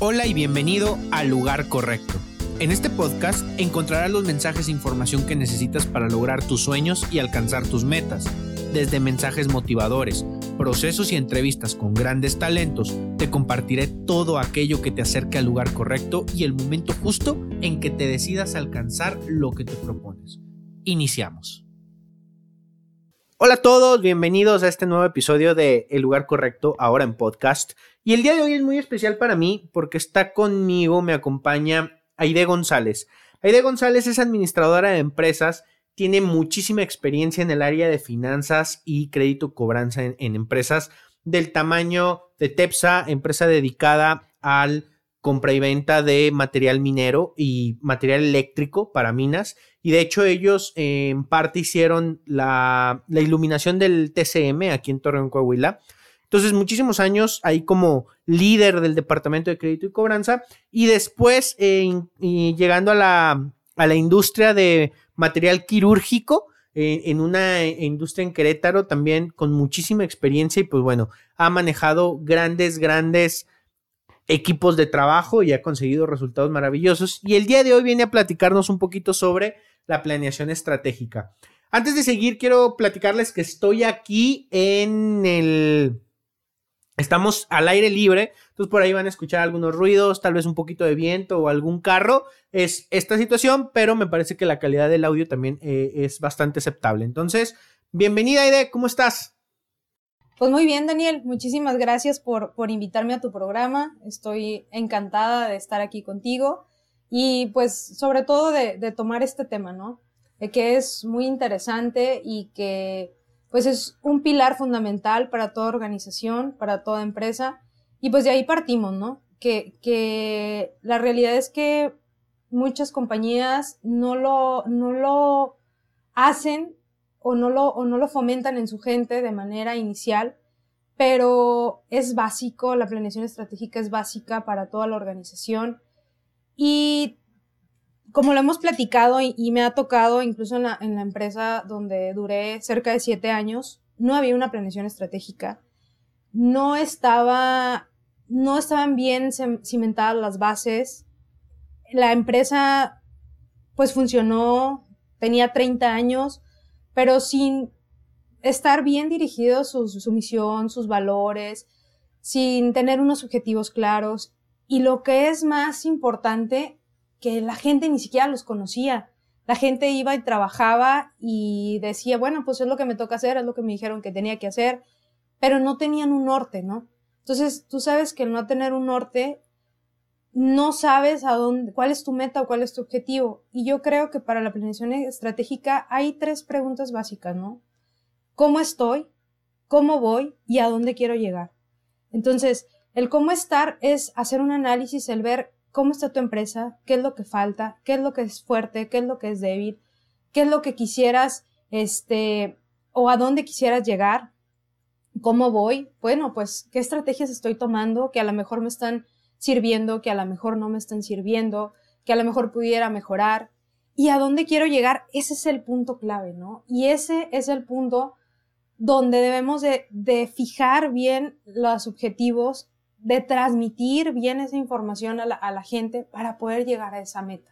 Hola y bienvenido al lugar correcto. En este podcast encontrarás los mensajes e información que necesitas para lograr tus sueños y alcanzar tus metas. Desde mensajes motivadores, procesos y entrevistas con grandes talentos, te compartiré todo aquello que te acerque al lugar correcto y el momento justo en que te decidas alcanzar lo que te propones. Iniciamos. Hola a todos, bienvenidos a este nuevo episodio de El lugar correcto, ahora en podcast. Y el día de hoy es muy especial para mí porque está conmigo, me acompaña Aide González. Aide González es administradora de empresas, tiene muchísima experiencia en el área de finanzas y crédito cobranza en, en empresas del tamaño de TEPSA, empresa dedicada al compra y venta de material minero y material eléctrico para minas. Y de hecho ellos eh, en parte hicieron la, iluminación del TCM aquí en Torreón, Coahuila. Entonces, muchísimos años ahí como líder del departamento de crédito y cobranza. Y después, eh, llegando a la, a la, industria de material quirúrgico, eh, en una industria en Querétaro también con muchísima experiencia. Y pues bueno, ha manejado grandes, grandes equipos de trabajo y ha conseguido resultados maravillosos. Y el día de hoy viene a platicarnos un poquito sobre la planeación estratégica. Antes de seguir, quiero platicarles que estoy aquí en el... Estamos al aire libre, entonces por ahí van a escuchar algunos ruidos, tal vez un poquito de viento o algún carro. Es esta situación, pero me parece que la calidad del audio también eh, es bastante aceptable. Entonces, bienvenida Aide, ¿cómo estás? Pues muy bien, Daniel, muchísimas gracias por, por invitarme a tu programa. Estoy encantada de estar aquí contigo y pues sobre todo de, tomar este tema, ¿no? De que es muy interesante y que pues es un pilar fundamental para toda organización, para toda empresa y pues de ahí partimos, ¿no? Que, que la realidad es que muchas compañías no lo, no lo hacen o no lo, o no lo fomentan en su gente de manera inicial, pero es básico, la planeación estratégica es básica para toda la organización. Y como lo hemos platicado y, me ha tocado incluso en la, en la, empresa donde duré cerca de siete años, no había una planeación estratégica, no estaba, no estaban bien cimentadas las bases, la empresa pues funcionó, tenía 30 años, pero sin estar bien dirigido su, su misión, sus valores, sin tener unos objetivos claros y lo que es más importante, que la gente ni siquiera los conocía. La gente iba y trabajaba y decía, bueno, pues es lo que me toca hacer, es lo que me dijeron que tenía que hacer, pero no tenían un norte, ¿no? Entonces, tú sabes que el no tener un norte, no sabes a dónde, cuál es tu meta o cuál es tu objetivo. Y yo creo que para la planeación estratégica hay tres preguntas básicas, ¿no? ¿Cómo estoy? ¿Cómo voy? ¿Y a dónde quiero llegar? Entonces, el cómo estar es hacer un análisis, el ver cómo está tu empresa, qué es lo que falta, qué es lo que es fuerte, qué es lo que es débil, qué es lo que quisieras, este, o a dónde quisieras llegar, cómo voy, bueno, pues qué estrategias estoy tomando que a lo mejor me están sirviendo, que a lo mejor no me están sirviendo, que a lo mejor pudiera mejorar y a dónde quiero llegar, ese es el punto clave, ¿no? Y ese es el punto donde debemos de, fijar bien los objetivos de transmitir bien esa información a la, gente para poder llegar a esa meta.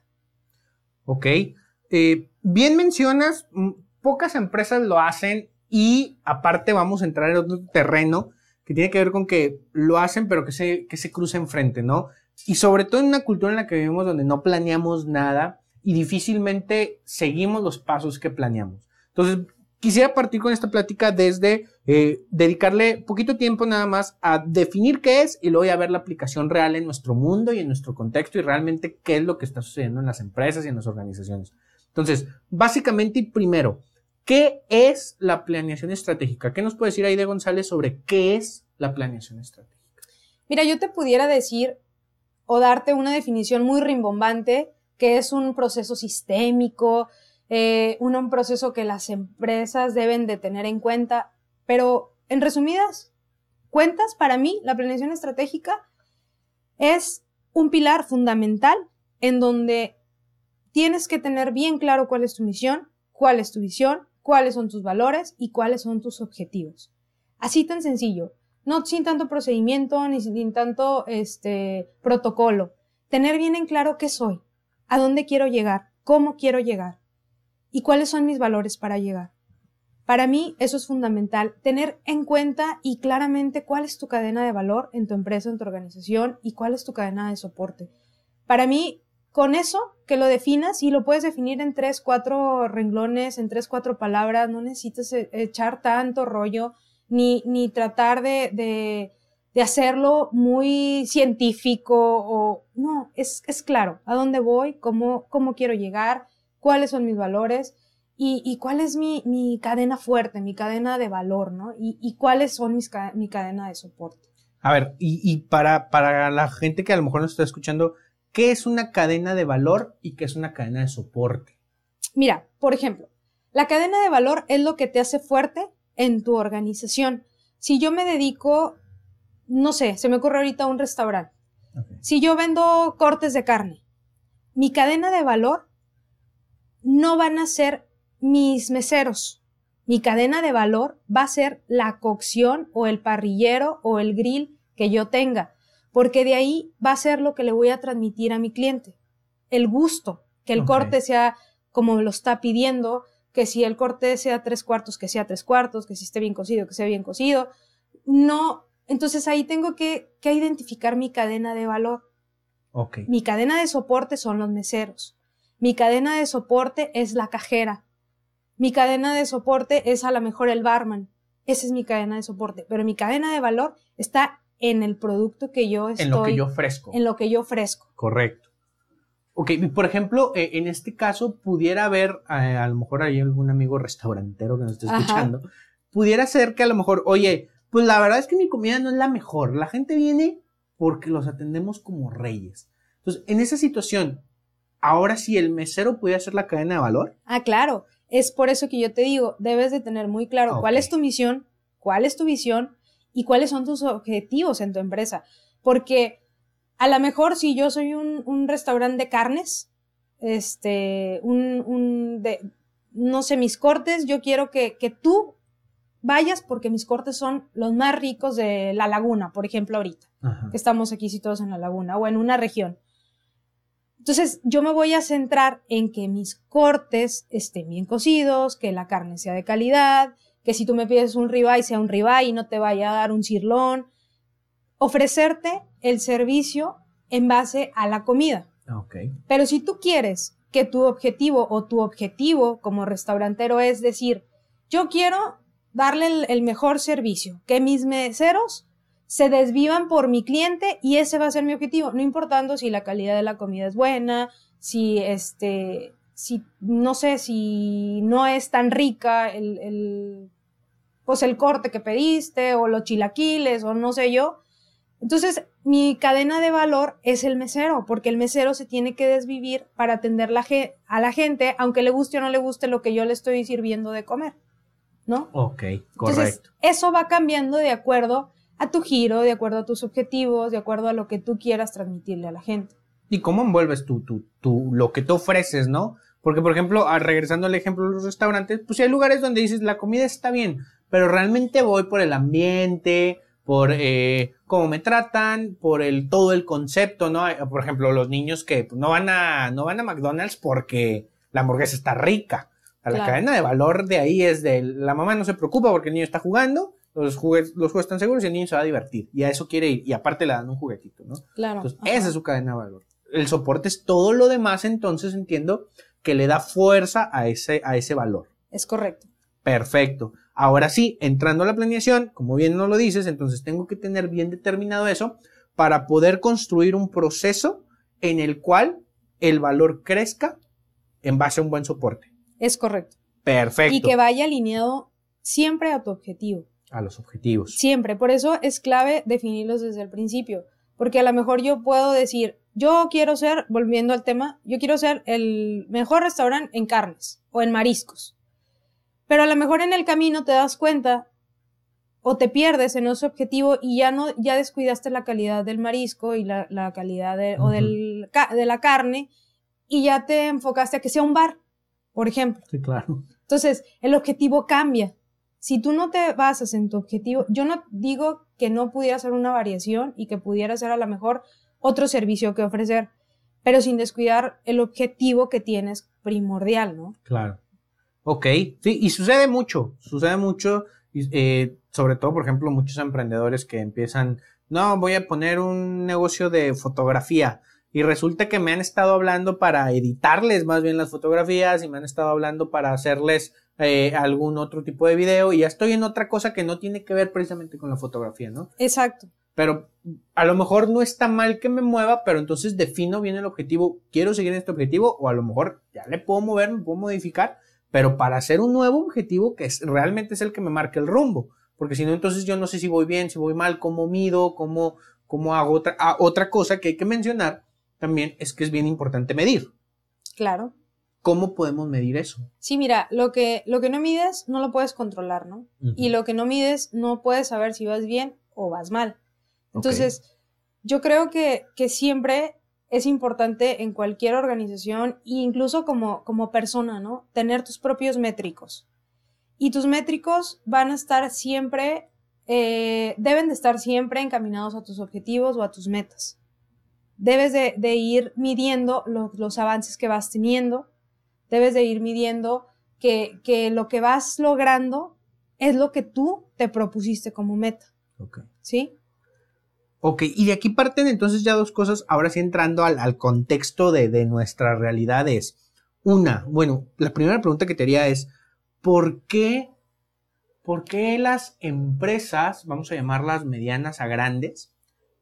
Ok. Eh, bien mencionas, pocas empresas lo hacen y aparte vamos a entrar en otro terreno que tiene que ver con que lo hacen pero que se, que se cruza enfrente, ¿no? Y sobre todo en una cultura en la que vivimos donde no planeamos nada y difícilmente seguimos los pasos que planeamos. Entonces, quisiera partir con esta plática desde eh, dedicarle poquito tiempo nada más a definir qué es y luego a ver la aplicación real en nuestro mundo y en nuestro contexto y realmente qué es lo que está sucediendo en las empresas y en las organizaciones. Entonces, básicamente y primero, ¿qué es la planeación estratégica? ¿Qué nos puede decir Aide González sobre qué es la planeación estratégica? Mira, yo te pudiera decir o darte una definición muy rimbombante que es un proceso sistémico, eh, un, proceso que las empresas deben de tener en cuenta, pero en resumidas cuentas, para mí la planeación estratégica es un pilar fundamental en donde tienes que tener bien claro cuál es tu misión, cuál es tu visión, cuáles son tus valores y cuáles son tus objetivos. Así tan sencillo. No sin tanto procedimiento ni sin tanto este protocolo. Tener bien en claro qué soy, a dónde quiero llegar, cómo quiero llegar y cuáles son mis valores para llegar. Para mí eso es fundamental, tener en cuenta y claramente cuál es tu cadena de valor en tu empresa, en tu organización y cuál es tu cadena de soporte. Para mí, con eso que lo definas y lo puedes definir en tres, cuatro renglones, en tres, cuatro palabras, no necesitas e, echar tanto rollo ni, ni tratar de, de, de hacerlo muy científico o no, es, es claro a dónde voy, cómo, cómo quiero llegar, cuáles son mis valores y, cuál es mi, mi, cadena fuerte, mi cadena de valor, ¿no? Y, cuáles son mis, mi cadena de soporte. A ver, y, para, para la gente que a lo mejor nos está escuchando, ¿qué es una cadena de valor y qué es una cadena de soporte? Mira, por ejemplo, la cadena de valor es lo que te hace fuerte en tu organización. Si yo me dedico, no sé, se me ocurre ahorita un restaurante. Si yo vendo cortes de carne, mi cadena de valor no van a ser mis meseros. Mi cadena de valor va a ser la cocción o el parrillero o el grill que yo tenga, porque de ahí va a ser lo que le voy a transmitir a mi cliente. El gusto, que el corte sea como lo está pidiendo, que si el corte sea tres cuartos, que sea tres cuartos, que si esté bien cocido, que sea bien cocido. No, entonces ahí tengo que, que identificar mi cadena de valor. Okay. Mi cadena de soporte son los meseros. Mi cadena de soporte es la cajera. Mi cadena de soporte es a lo mejor el barman. Esa es mi cadena de soporte. Pero mi cadena de valor está en el producto que yo estoy. En lo que yo ofrezco. En lo que yo ofrezco. Correcto. Ok, por ejemplo, eh, en este caso pudiera haber, eh, a lo mejor hay algún amigo restaurantero que nos esté escuchando, pudiera ser que a lo mejor, oye, pues la verdad es que mi comida no es la mejor. La gente viene porque los atendemos como reyes. Entonces, en esa situación, ahora sí el mesero puede hacer la cadena de valor. Ah, claro. Es por eso que yo te digo, debes de tener muy claro cuál es tu misión, cuál es tu visión y cuáles son tus objetivos en tu empresa. Porque a lo mejor si yo soy un, restaurante de carnes, este, un, un, de, no sé, mis cortes, yo quiero que, que tú vayas porque mis cortes son los más ricos de la laguna, por ejemplo, ahorita, que estamos aquí situados en la laguna o en una región. Entonces, yo me voy a centrar en que mis cortes estén bien cocidos, que la carne sea de calidad, que si tú me pides un ribeye sea un ribeye y no te vaya a dar un cirlón. Ofrecerte el servicio en base a la comida. Okay. Pero si tú quieres que tu objetivo o tu objetivo como restaurantero es decir, yo quiero darle el mejor servicio, que mis meseros se desvivan por mi cliente y ese va a ser mi objetivo, no importando si la calidad de la comida es buena, si este, si no sé, si no es tan rica el, el pues el corte que pediste o los chilaquiles o no sé yo. Entonces, mi cadena de valor es el mesero, porque el mesero se tiene que desvivir para atender la a la gente, aunque le guste o no le guste lo que yo le estoy sirviendo de comer, ¿no? Ok, correcto. Entonces, eso va cambiando de acuerdo a tu giro, de acuerdo a tus objetivos, de acuerdo a lo que tú quieras transmitirle a la gente. ¿Y cómo envuelves tú, tú, tú lo que tú ofreces, no? Porque, por ejemplo, regresando al ejemplo de los restaurantes, pues hay lugares donde dices, la comida está bien, pero realmente voy por el ambiente, por eh, cómo me tratan, por el todo el concepto, ¿no? Por ejemplo, los niños que no van a no van a McDonald's porque la hamburguesa está rica. La cadena de valor de ahí es de la mamá no se preocupa porque el niño está jugando los, juguetes, los juegos están seguros y el niño se va a divertir. Y a eso quiere ir. Y aparte le dan un juguetito, ¿no? Claro. Entonces, esa es su cadena de valor. El soporte es todo lo demás, entonces entiendo que le da fuerza a ese, a ese valor. Es correcto. Perfecto. Ahora sí, entrando a la planeación, como bien no lo dices, entonces tengo que tener bien determinado eso para poder construir un proceso en el cual el valor crezca en base a un buen soporte. Es correcto. Perfecto. Y que vaya alineado siempre a tu objetivo a los objetivos. Siempre, por eso es clave definirlos desde el principio, porque a lo mejor yo puedo decir, yo quiero ser, volviendo al tema, yo quiero ser el mejor restaurante en carnes o en mariscos, pero a lo mejor en el camino te das cuenta o te pierdes en ese objetivo y ya no, ya descuidaste la calidad del marisco y la, calidad de, o del, de la carne y ya te enfocaste a que sea un bar, por ejemplo. Sí, claro. Entonces, el objetivo cambia si tú no te basas en tu objetivo, yo no digo que no pudiera ser una variación y que pudiera ser a lo mejor otro servicio que ofrecer, pero sin descuidar el objetivo que tienes primordial, ¿no? Claro. Ok, sí, y sucede mucho, sucede mucho, eh, sobre todo, por ejemplo, muchos emprendedores que empiezan, no, voy a poner un negocio de fotografía y resulta que me han estado hablando para editarles más bien las fotografías y me han estado hablando para hacerles eh, algún otro tipo de video y ya estoy en otra cosa que no tiene que ver precisamente con la fotografía, ¿no? Exacto. Pero a lo mejor no está mal que me mueva, pero entonces defino bien el objetivo. Quiero seguir en este objetivo o a lo mejor ya le puedo mover, me puedo modificar, pero para hacer un nuevo objetivo que es, realmente es el que me marque el rumbo. Porque si no, entonces yo no sé si voy bien, si voy mal, cómo mido, cómo, cómo hago otra, ah, otra cosa que hay que mencionar también es que es bien importante medir. Claro. ¿Cómo podemos medir eso? Sí, mira, lo que, lo que no mides no lo puedes controlar, ¿no? Y lo que no mides no puedes saber si vas bien o vas mal. Entonces, yo creo que, que, siempre es importante en cualquier organización, e incluso como, como persona, ¿no? Tener tus propios métricos. Y tus métricos van a estar siempre, eh, deben de estar siempre encaminados a tus objetivos o a tus metas. Debes de, de ir midiendo los avances que vas teniendo, debes de ir midiendo que, que, lo que vas logrando es lo que tú te propusiste como meta. Ok. ¿Sí? Ok, y de aquí parten entonces ya dos cosas, ahora sí entrando al, al contexto de, de, nuestra realidad es, una, bueno, la primera pregunta que te haría es, ¿por qué, ¿por qué las empresas, vamos a llamarlas medianas a grandes,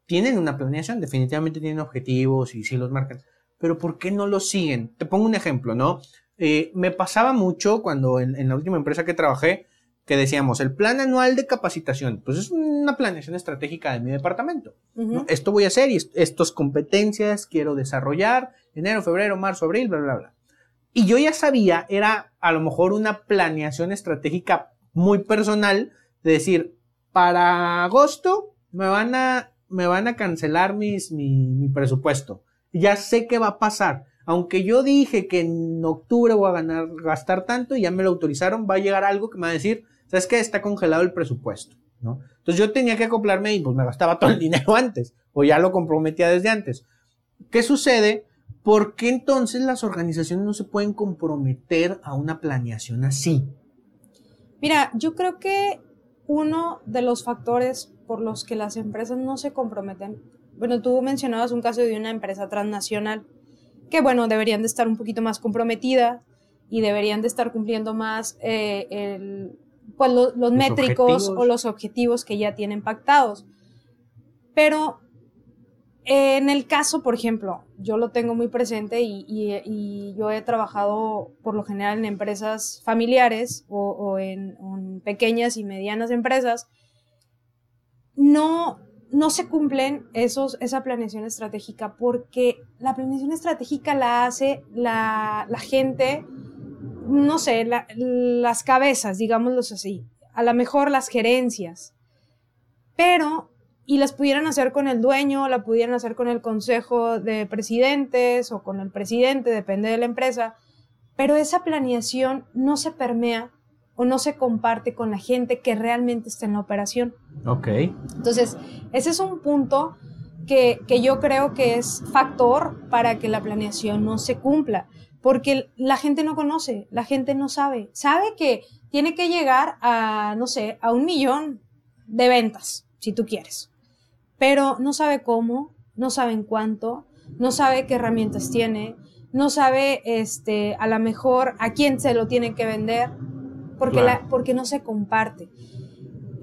tienen una planeación, definitivamente tienen objetivos y sí los marcan, pero ¿por qué no lo siguen? Te pongo un ejemplo, ¿no? Eh, me pasaba mucho cuando en, la última empresa que trabajé, que decíamos, el plan anual de capacitación, pues es una planeación estratégica de mi departamento. Esto voy a hacer y estas competencias quiero desarrollar, enero, febrero, marzo, abril, bla, bla, bla. Y yo ya sabía, era a lo mejor una planeación estratégica muy personal de decir, para agosto me van a, me van a cancelar mis, mi, mi presupuesto ya sé qué va a pasar. Aunque yo dije que en octubre voy a ganar, gastar tanto y ya me lo autorizaron, va a llegar algo que me va a decir, ¿sabes qué? Está congelado el presupuesto, ¿no? Entonces yo tenía que acoplarme y pues me gastaba todo el dinero antes, o ya lo comprometía desde antes. ¿Qué sucede? ¿Por qué entonces las organizaciones no se pueden comprometer a una planeación así? Mira, yo creo que uno de los factores por los que las empresas no se comprometen bueno, tú mencionabas un caso de una empresa transnacional que, bueno, deberían de estar un poquito más comprometida y deberían de estar cumpliendo más eh, el, pues, los, métricos o los objetivos que ya tienen pactados. Pero en el caso, por ejemplo, yo lo tengo muy presente y, yo he trabajado por lo general en empresas familiares o, en, en, pequeñas y medianas empresas. No, no se cumplen esos, esa planeación estratégica porque la planeación estratégica la hace la, gente, no sé, las cabezas, digámoslo así, a lo mejor las gerencias, pero, y las pudieran hacer con el dueño, la pudieran hacer con el consejo de presidentes o con el presidente, depende de la empresa, pero esa planeación no se permea o no se comparte con la gente que realmente está en la operación. Ok. Entonces, ese es un punto que, que, yo creo que es factor para que la planeación no se cumpla, porque la gente no conoce, la gente no sabe, sabe que tiene que llegar a, no sé, a un millón de ventas, si tú quieres, pero no sabe cómo, no sabe en cuánto, no sabe qué herramientas tiene, no sabe, este, a lo mejor a quién se lo tiene que vender, porque, la, porque no se comparte.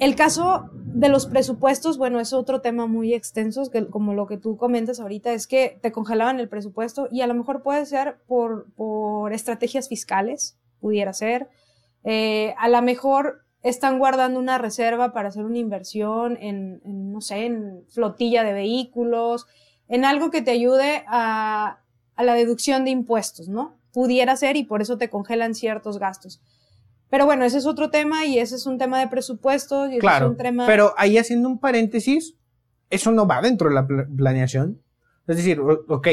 El caso de los presupuestos, bueno, es otro tema muy extenso, que como lo que tú comentas ahorita, es que te congelaban el presupuesto y a lo mejor puede ser por, por estrategias fiscales, pudiera ser. Eh, a lo mejor están guardando una reserva para hacer una inversión en, en, no sé, en flotilla de vehículos, en algo que te ayude a, a la deducción de impuestos, ¿no? Pudiera ser y por eso te congelan ciertos gastos. Pero bueno, ese es otro tema y ese es un tema de presupuesto. Y claro, es un tema... pero ahí haciendo un paréntesis, eso no va dentro de la planeación. Es decir, ok,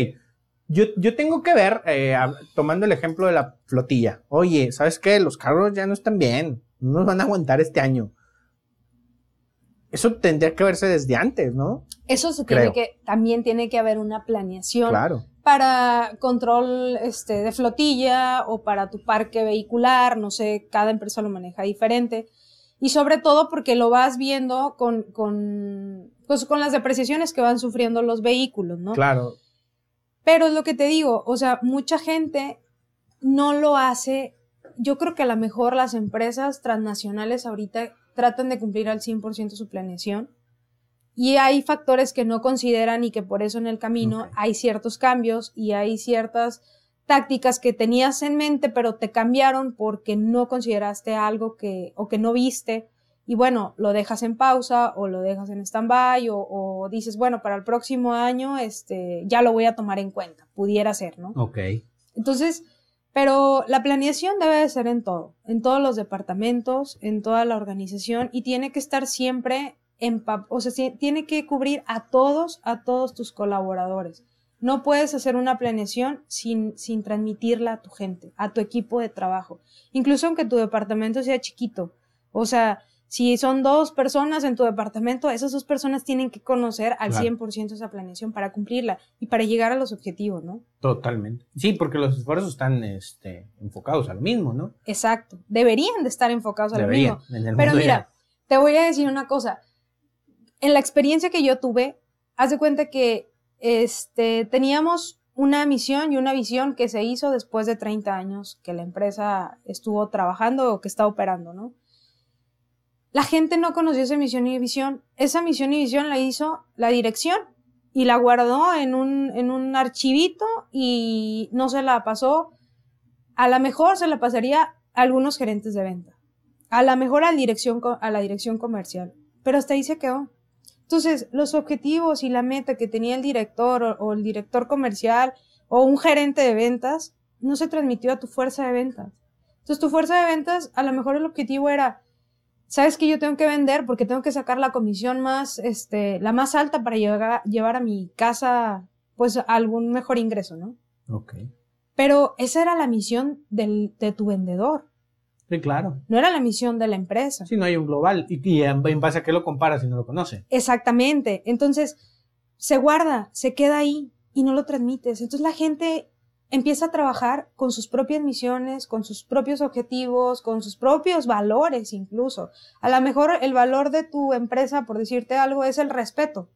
yo, yo tengo que ver, eh, tomando el ejemplo de la flotilla, oye, ¿sabes qué? Los carros ya no están bien. no nos van a aguantar este año. Eso tendría que verse desde antes, ¿no? Eso se tiene que, también tiene que haber una planeación. Claro. Para control este, de flotilla o para tu parque vehicular, no sé, cada empresa lo maneja diferente. Y sobre todo porque lo vas viendo con, con, pues, con las depreciaciones que van sufriendo los vehículos, ¿no? Claro. Pero es lo que te digo, o sea, mucha gente no lo hace. Yo creo que a lo mejor las empresas transnacionales ahorita tratan de cumplir al 100% su planeación. Y hay factores que no consideran y que por eso en el camino hay ciertos cambios y hay ciertas tácticas que tenías en mente pero te cambiaron porque no consideraste algo que o que no viste y bueno, lo dejas en pausa o lo dejas en stand-by o, o, dices, bueno, para el próximo año este, ya lo voy a tomar en cuenta, pudiera ser, ¿no? Ok. Entonces, pero la planeación debe de ser en todo, en todos los departamentos, en toda la organización y tiene que estar siempre o sea, tiene que cubrir a todos, a todos tus colaboradores. No puedes hacer una planeación sin, sin transmitirla a tu gente, a tu equipo de trabajo, incluso aunque tu departamento sea chiquito. O sea, si son dos personas en tu departamento, esas dos personas tienen que conocer al 100% esa planeación para cumplirla y para llegar a los objetivos, ¿no? Totalmente. Sí, porque los esfuerzos están este, enfocados a lo mismo, ¿no? Exacto. Deberían de estar enfocados a lo mismo. Pero mira, te voy a decir una cosa. En la experiencia que yo tuve, haz de cuenta que este, teníamos una misión y una visión que se hizo después de 30 años que la empresa estuvo trabajando o que está operando, ¿no? La gente no conoció esa misión y visión. Esa misión y visión la hizo la dirección y la guardó en un, en un archivito y no se la pasó. A lo mejor se la pasaría a algunos gerentes de venta. A lo mejor a dirección, a la dirección comercial. Pero hasta ahí se quedó. Entonces, los objetivos y la meta que tenía el director o, o el director comercial o un gerente de ventas no se transmitió a tu fuerza de ventas. Entonces, tu fuerza de ventas, a lo mejor el objetivo era sabes que yo tengo que vender porque tengo que sacar la comisión más, este, la más alta para llegar, llevar a mi casa, pues, algún mejor ingreso, ¿no? Ok. Pero esa era la misión del, de tu vendedor. Sí, claro. No era la misión de la empresa. Sí, no hay un global. Y, y en base a qué lo comparas si no lo conoce. Exactamente. Entonces, se guarda, se queda ahí y no lo transmites. Entonces la gente empieza a trabajar con sus propias misiones, con sus propios objetivos, con sus propios valores incluso. A lo mejor el valor de tu empresa, por decirte algo, es el respeto,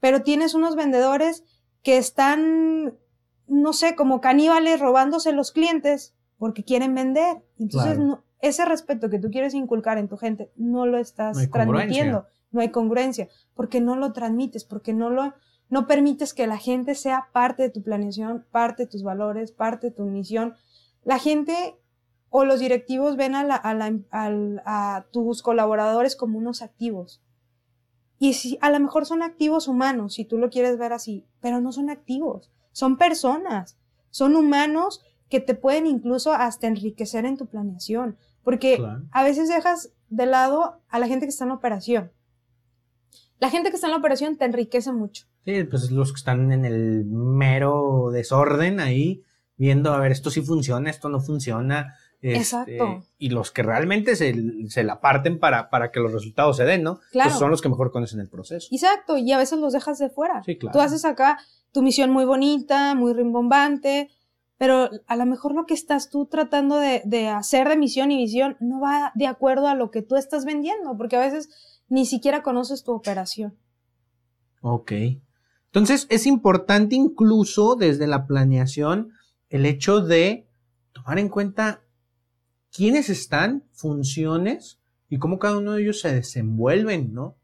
pero tienes unos vendedores que están, no sé, como caníbales robándose los clientes porque quieren vender. Entonces, ese respeto que tú quieres inculcar en tu gente, no lo estás transmitiendo. No hay congruencia, porque no lo transmites, porque no lo, no permites que la gente sea parte de tu planeación, parte de tus valores, parte de tu misión. La gente o los directivos ven a, a, tus colaboradores como unos activos. Y si, a lo mejor son activos humanos, si tú lo quieres ver así, pero no son activos, son personas, son humanos que te pueden incluso hasta enriquecer en tu planeación, porque a veces dejas de lado a la gente que está en la operación. La gente que está en la operación te enriquece mucho. Sí, pues los que están en el mero desorden ahí, viendo, a ver, esto sí funciona, esto no funciona. Este, Exacto. Y los que realmente se, se, la parten para, para que los resultados se den, ¿no? Pues claro. son los que mejor conocen el proceso. Exacto, y a veces los dejas de fuera. Sí, claro. Tú haces acá tu misión muy bonita, muy rimbombante, pero a lo mejor lo que estás tú tratando de, de hacer de misión y visión no va de acuerdo a lo que tú estás vendiendo, porque a veces ni siquiera conoces tu operación. Ok. Entonces es importante incluso desde la planeación el hecho de tomar en cuenta quiénes están, funciones y cómo cada uno de ellos se desenvuelven, ¿no?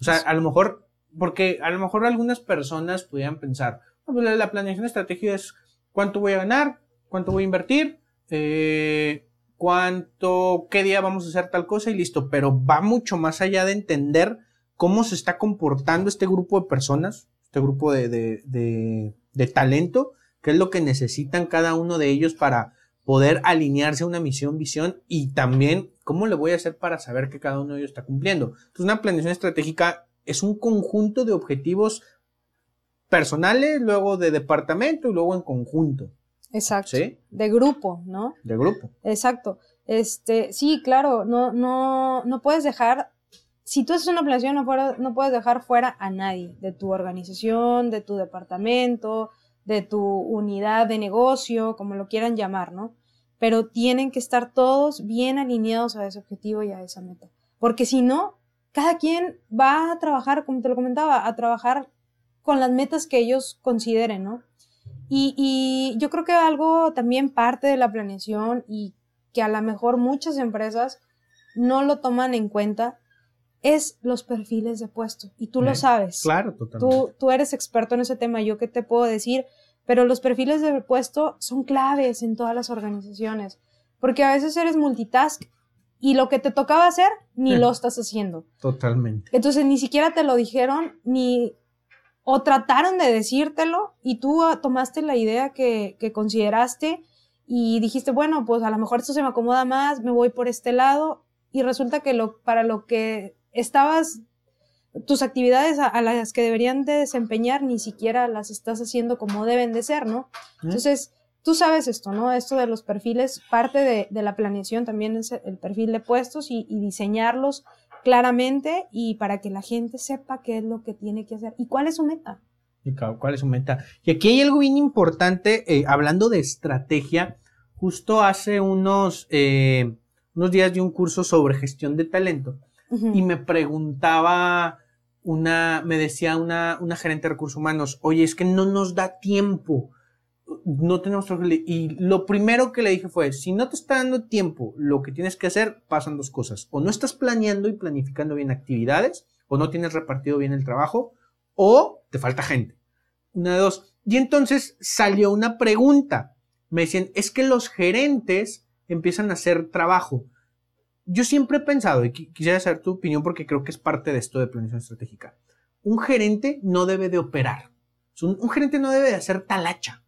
O sea, a lo mejor, porque a lo mejor algunas personas pudieran pensar, pues la, planeación estratégica es cuánto voy a ganar, cuánto voy a invertir, eh, cuánto, qué día vamos a hacer tal cosa y listo, pero va mucho más allá de entender cómo se está comportando este grupo de personas, este grupo de, de, de, talento, qué es lo que necesitan cada uno de ellos para poder alinearse a una misión, visión y también cómo le voy a hacer para saber que cada uno de ellos está cumpliendo. Entonces, una planeación estratégica es un conjunto de objetivos personales, luego de departamento y luego en conjunto. Exacto. ¿Sí? De grupo, ¿no? De grupo. Exacto. Este, sí, claro, no, no, no puedes dejar, si tú haces una planeación, no, no puedes dejar fuera a nadie de tu organización, de tu departamento, de tu unidad de negocio, como lo quieran llamar, ¿no? Pero tienen que estar todos bien alineados a ese objetivo y a esa meta. Porque si no, cada quien va a trabajar, como te lo comentaba, a trabajar con las metas que ellos consideren, ¿no? Y, y yo creo que algo también parte de la planeación y que a lo mejor muchas empresas no lo toman en cuenta es los perfiles de puesto. Y tú lo sabes. Claro, totalmente. Tú, tú eres experto en ese tema, yo qué te puedo decir, pero los perfiles de puesto son claves en todas las organizaciones, porque a veces eres multitask y lo que te tocaba hacer ni lo estás haciendo. Totalmente. Entonces ni siquiera te lo dijeron ni o trataron de decírtelo y tú ah, tomaste la idea que, que consideraste y dijiste, bueno, pues a lo mejor esto se me acomoda más, me voy por este lado y resulta que lo, para lo que estabas, tus actividades a, las que deberían de desempeñar ni siquiera las estás haciendo como deben de ser, ¿no? Entonces, tú sabes esto, ¿no? Esto de los perfiles, parte de, de la planeación también es el perfil de puestos y, y, diseñarlos claramente y para que la gente sepa qué es lo que tiene que hacer y cuál es su meta. Y cuál es su meta. Y aquí hay algo bien importante, eh, hablando de estrategia, justo hace unos, eh, unos días di un curso sobre gestión de talento y me preguntaba una, me decía una, una gerente de recursos humanos, oye, es que no nos da tiempo, no tenemos Y lo primero que le dije fue, si no te está dando tiempo, lo que tienes que hacer, pasan dos cosas. O no estás planeando y planificando bien actividades, o no tienes repartido bien el trabajo, o te falta gente. Una de dos. Y entonces salió una pregunta. Me decían, es que los gerentes empiezan a hacer trabajo yo siempre he pensado, y quisiera saber tu opinión porque creo que es parte de esto de planeación estratégica. Un gerente no debe de operar. Un, gerente no debe de hacer talacha.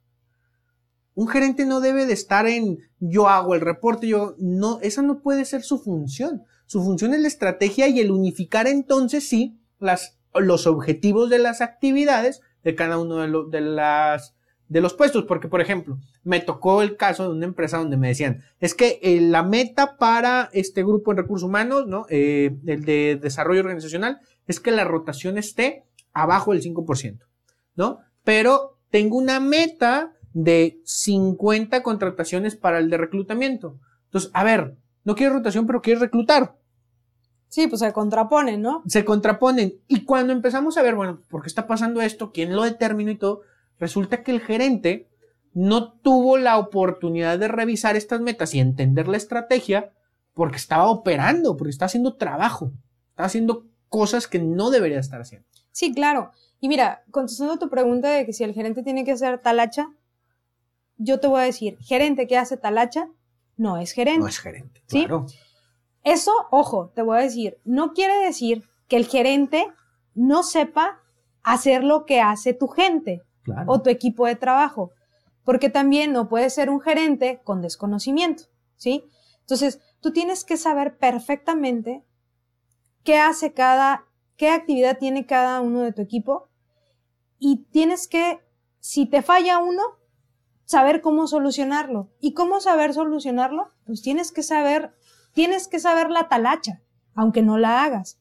Un gerente no debe de estar en yo hago el reporte, yo no, esa no puede ser su función. Su función es la estrategia y el unificar entonces sí las, los objetivos de las actividades de cada uno de, de las de los puestos, porque por ejemplo, me tocó el caso de una empresa donde me decían, es que eh, la meta para este grupo en recursos humanos, ¿no? Eh, el de desarrollo organizacional, es que la rotación esté abajo del 5%, ¿no? Pero tengo una meta de 50 contrataciones para el de reclutamiento. Entonces, a ver, no quiero rotación, pero quiero reclutar. Sí, pues se contraponen, ¿no? Se contraponen. Y cuando empezamos a ver, bueno, ¿por qué está pasando esto? ¿Quién lo determinó y todo? Resulta que el gerente no tuvo la oportunidad de revisar estas metas y entender la estrategia porque estaba operando, porque estaba haciendo trabajo, estaba haciendo cosas que no debería estar haciendo. Sí, claro. Y mira, contestando a tu pregunta de que si el gerente tiene que hacer talacha, yo te voy a decir, gerente que hace talacha no es gerente. No es gerente, claro. Eso, ojo, te voy a decir, no quiere decir que el gerente no sepa hacer lo que hace tu gente o tu equipo de trabajo, porque también no puedes ser un gerente con desconocimiento, ¿sí? Entonces, tú tienes que saber perfectamente qué hace cada, qué actividad tiene cada uno de tu equipo y tienes que, si te falla uno, saber cómo solucionarlo. ¿Y cómo saber solucionarlo? Pues tienes que saber, tienes que saber la talacha, aunque no la hagas.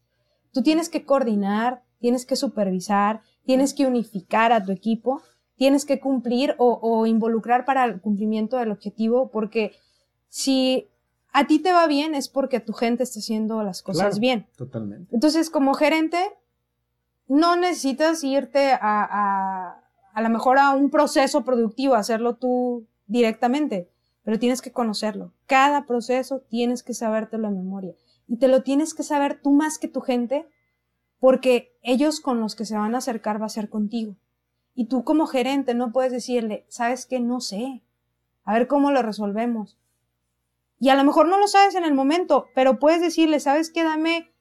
Tú tienes que coordinar, tienes que supervisar, tienes que unificar a tu equipo, tienes que cumplir o, involucrar para el cumplimiento del objetivo, porque si a ti te va bien es porque tu gente está haciendo las cosas bien. Totalmente. Entonces, como gerente, no necesitas irte a, a, a lo mejor a un proceso productivo, hacerlo tú directamente, pero tienes que conocerlo. Cada proceso tienes que sabértelo en memoria. Y te lo tienes que saber tú más que tu gente, porque ellos con los que se van a acercar va a ser contigo. Y tú como gerente no puedes decirle, sabes que no sé, a ver cómo lo resolvemos. Y a lo mejor no lo sabes en el momento, pero puedes decirle, sabes que dame,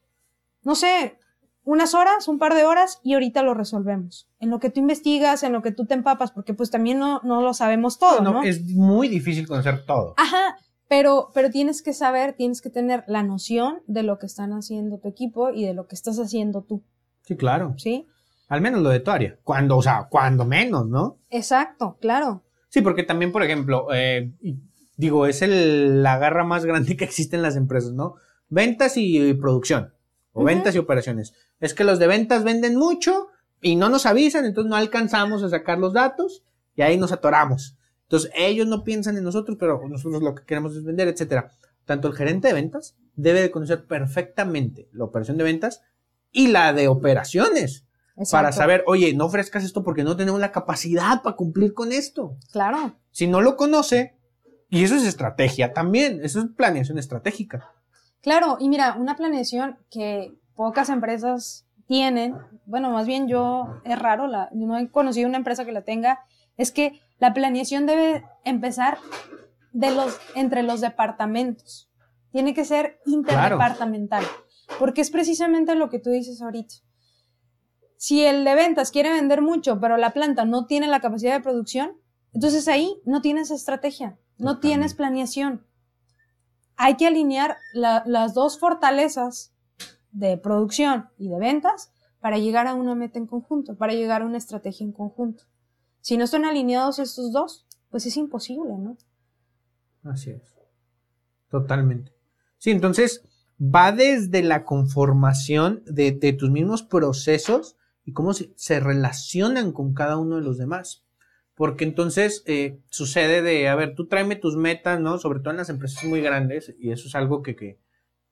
no sé, unas horas, un par de horas y ahorita lo resolvemos. En lo que tú investigas, en lo que tú te empapas, porque pues también no, no lo sabemos todo, ¿no? Es muy difícil conocer todo. Ajá, pero, pero tienes que saber, tienes que tener la noción de lo que están haciendo tu equipo y de lo que estás haciendo tú. Sí, claro. Sí. Al menos lo de tu área. Cuando, o sea, cuando menos, ¿no? Exacto, claro. Sí, porque también, por ejemplo, eh, digo, es el, la garra más grande que existe en las empresas, ¿no? Ventas y, producción, o ventas y operaciones. Es que los de ventas venden mucho y no nos avisan, entonces no alcanzamos a sacar los datos y ahí nos atoramos. Entonces ellos no piensan en nosotros, pero nosotros lo que queremos es vender, etcétera. Tanto el gerente de ventas debe de conocer perfectamente la operación de ventas y la de operaciones. Para saber, oye, no ofrezcas esto porque no tenemos la capacidad para cumplir con esto. Claro. Si no lo conoce, y eso es estrategia también, eso es planeación estratégica. Claro, y mira, una planeación que pocas empresas tienen, bueno, más bien yo, es raro, la, no he conocido una empresa que la tenga, es que la planeación debe empezar de los, entre los departamentos. Tiene que ser interdepartamental, porque es precisamente lo que tú dices ahorita. Si el de ventas quiere vender mucho, pero la planta no tiene la capacidad de producción, entonces ahí no tienes estrategia, no tienes planeación. Hay que alinear las dos fortalezas de producción y de ventas para llegar a una meta en conjunto, para llegar a una estrategia en conjunto. Si no están alineados estos dos, pues es imposible, ¿no? Así es. Totalmente. Sí, entonces va desde la conformación de, tus mismos procesos y cómo se, relacionan con cada uno de los demás. Porque entonces eh, sucede de, a ver, tú tráeme tus metas, ¿no? Sobre todo en las empresas muy grandes, y eso es algo que, que,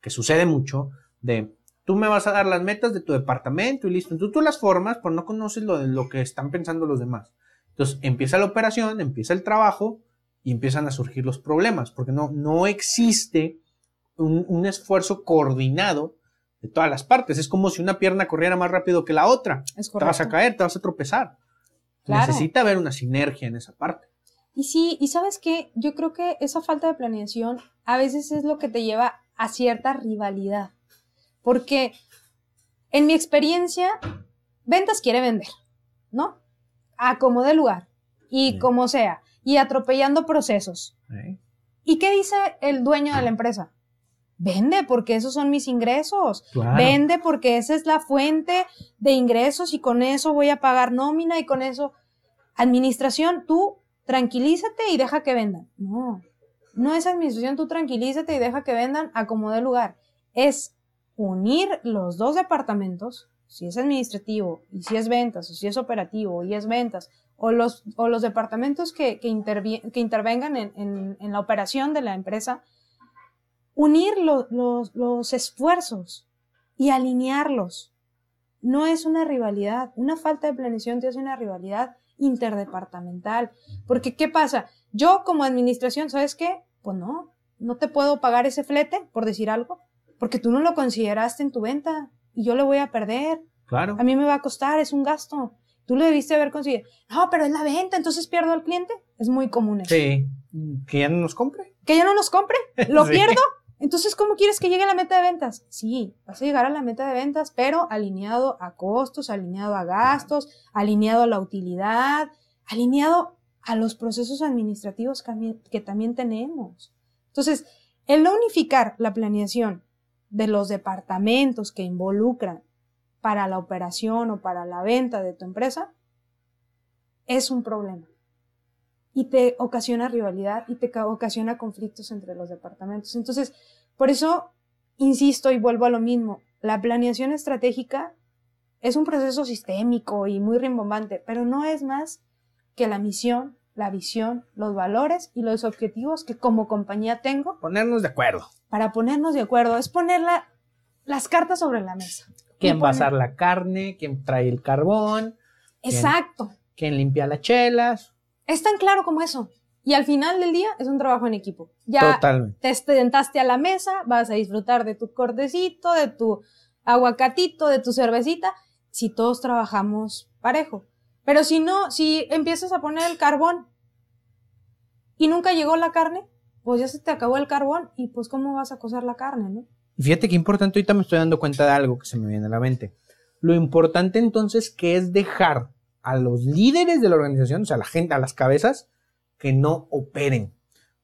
que sucede mucho, de, tú me vas a dar las metas de tu departamento y listo. Entonces tú las formas, pero no conoces lo, lo que están pensando los demás. Entonces empieza la operación, empieza el trabajo, y empiezan a surgir los problemas, porque no, no existe un, esfuerzo coordinado de todas las partes. Es como si una pierna corriera más rápido que la otra. te vas a caer, te vas a tropezar. Necesita haber una sinergia en esa parte. Y sí, y sabes qué, yo creo que esa falta de planeación a veces es lo que te lleva a cierta rivalidad. Porque en mi experiencia, ventas quiere vender, ¿no? A como de lugar y como sea y atropellando procesos. ¿Y qué dice el dueño de la empresa? Vende porque esos son mis ingresos. Vende porque esa es la fuente de ingresos y con eso voy a pagar nómina y con eso administración, tú tranquilízate y deja que vendan. No, no es administración, tú tranquilízate y deja que vendan a como dé lugar. Es unir los dos departamentos, si es administrativo y si es ventas, o si es operativo y es ventas, o los, o los departamentos que, que, intervengan en, la operación de la empresa, unir los, esfuerzos y alinearlos. No es una rivalidad, una falta de planeación te hace una rivalidad interdepartamental. Porque, ¿qué pasa? Yo como administración, ¿sabes qué? Pues no, no te puedo pagar ese flete, por decir algo, porque tú no lo consideraste en tu venta y yo le voy a perder. Claro. A mí me va a costar, es un gasto. Tú lo debiste haber conseguido. No, pero es la venta, entonces pierdo al cliente. Es muy común eso. Sí. Que ya no nos compre. Que ya no nos compre. Lo pierdo. Entonces, ¿cómo quieres que llegue a la meta de ventas? Sí, vas a llegar a la meta de ventas, pero alineado a costos, alineado a gastos, alineado a la utilidad, alineado a los procesos administrativos que también tenemos. Entonces, el no unificar la planeación de los departamentos que involucran para la operación o para la venta de tu empresa, es un problema. Y te ocasiona rivalidad y te ocasiona conflictos entre los departamentos. Entonces, por eso, insisto y vuelvo a lo mismo, la planeación estratégica es un proceso sistémico y muy rimbombante, pero no es más que la misión, la visión, los valores y los objetivos que como compañía tengo. Ponernos de acuerdo. Para ponernos de acuerdo, es poner las cartas sobre la mesa quién va a asar la carne, quién trae el carbón. Exacto. Quién, limpia las chelas. Es tan claro como eso. Y al final del día es un trabajo en equipo. Ya te sentaste a la mesa, vas a disfrutar de tu cordecito, de tu aguacatito, de tu cervecita, si todos trabajamos parejo. Pero si no, si empiezas a poner el carbón y nunca llegó la carne, pues ya se te acabó el carbón y pues cómo vas a cocer la carne, ¿no? Y fíjate qué importante, ahorita me estoy dando cuenta de algo que se me viene a la mente. Lo importante entonces que es dejar a los líderes de la organización, o sea, a la gente, a las cabezas, que no operen.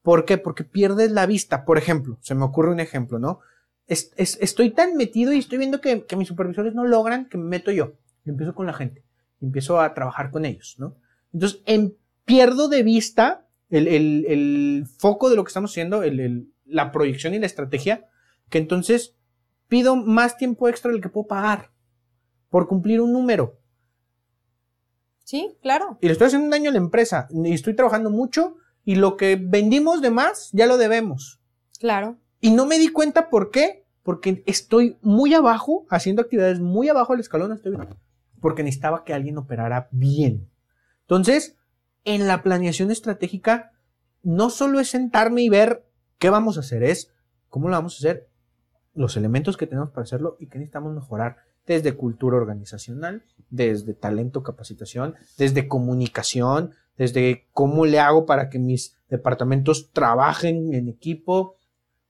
¿Por qué? Porque pierdes la vista. Por ejemplo, se me ocurre un ejemplo, ¿no? estoy tan metido y estoy viendo que, mis supervisores no logran que me meto yo. Y empiezo con la gente. Y empiezo a trabajar con ellos, ¿no? Entonces, en, pierdo de vista el, foco de lo que estamos haciendo, la proyección y la estrategia, que entonces pido más tiempo extra del que puedo pagar por cumplir un número. Sí, claro. Y le estoy haciendo un daño a la empresa y estoy trabajando mucho y lo que vendimos de más ya lo debemos. Claro. Y no me di cuenta por qué, porque estoy muy abajo, haciendo actividades muy abajo del escalón, estoy porque necesitaba que alguien operara bien. Entonces, en la planeación estratégica, no solo es sentarme y ver qué vamos a hacer, es cómo lo vamos a hacer, los elementos que tenemos para hacerlo y qué necesitamos mejorar desde cultura organizacional, desde talento, capacitación, desde comunicación, desde cómo le hago para que mis departamentos trabajen en equipo,